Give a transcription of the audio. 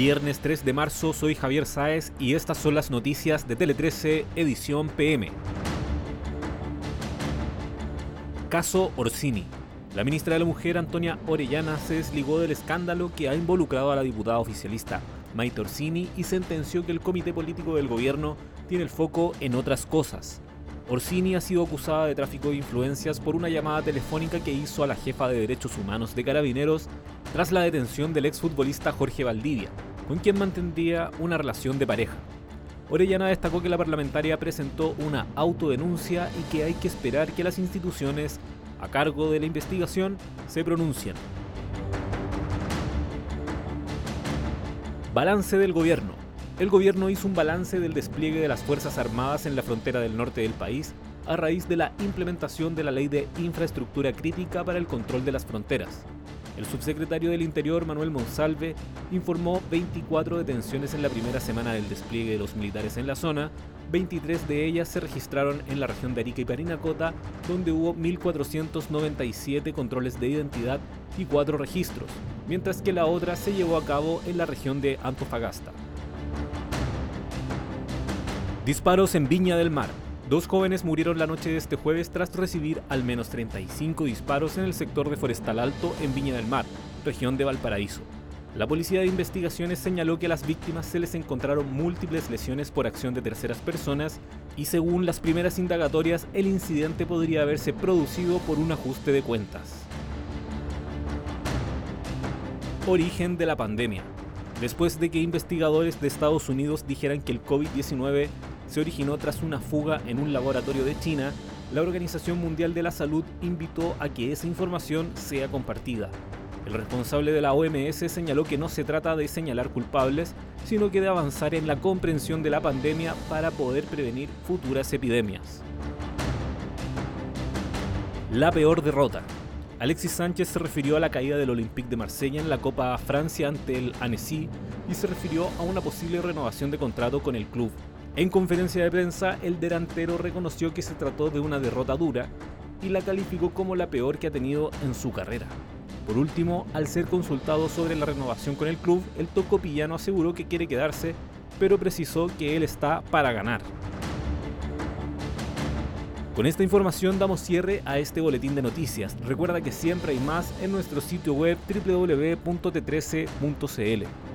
Viernes 3 de marzo, soy Javier Sáez y estas son las noticias de Tele 13, edición PM. Caso Orsini. La ministra de la Mujer, Antonia Orellana, se desligó del escándalo que ha involucrado a la diputada oficialista Maite Orsini y sentenció que el comité político del gobierno tiene el foco en otras cosas. Orsini ha sido acusada de tráfico de influencias por una llamada telefónica que hizo a la jefa de derechos humanos de Carabineros tras la detención del exfutbolista Jorge Valdivia, con quien mantendría una relación de pareja. Orellana destacó que la parlamentaria presentó una autodenuncia y que hay que esperar que las instituciones a cargo de la investigación se pronuncien. Balance del gobierno el gobierno hizo un balance del despliegue de las Fuerzas Armadas en la frontera del norte del país a raíz de la implementación de la Ley de Infraestructura Crítica para el Control de las Fronteras. El subsecretario del Interior, Manuel Monsalve, informó 24 detenciones en la primera semana del despliegue de los militares en la zona, 23 de ellas se registraron en la región de Arica y Parinacota, donde hubo 1.497 controles de identidad y 4 registros, mientras que la otra se llevó a cabo en la región de Antofagasta. Disparos en Viña del Mar. Dos jóvenes murieron la noche de este jueves tras recibir al menos 35 disparos en el sector de Forestal Alto en Viña del Mar, región de Valparaíso. La Policía de Investigaciones señaló que a las víctimas se les encontraron múltiples lesiones por acción de terceras personas y según las primeras indagatorias el incidente podría haberse producido por un ajuste de cuentas. Origen de la pandemia. Después de que investigadores de Estados Unidos dijeran que el COVID-19 se originó tras una fuga en un laboratorio de China, la Organización Mundial de la Salud invitó a que esa información sea compartida. El responsable de la OMS señaló que no se trata de señalar culpables, sino que de avanzar en la comprensión de la pandemia para poder prevenir futuras epidemias. La peor derrota. Alexis Sánchez se refirió a la caída del Olympique de Marsella en la Copa Francia ante el Annecy y se refirió a una posible renovación de contrato con el club. En conferencia de prensa, el delantero reconoció que se trató de una derrota dura y la calificó como la peor que ha tenido en su carrera. Por último, al ser consultado sobre la renovación con el club, el tocopillano aseguró que quiere quedarse, pero precisó que él está para ganar. Con esta información damos cierre a este boletín de noticias. Recuerda que siempre hay más en nuestro sitio web www.t13.cl.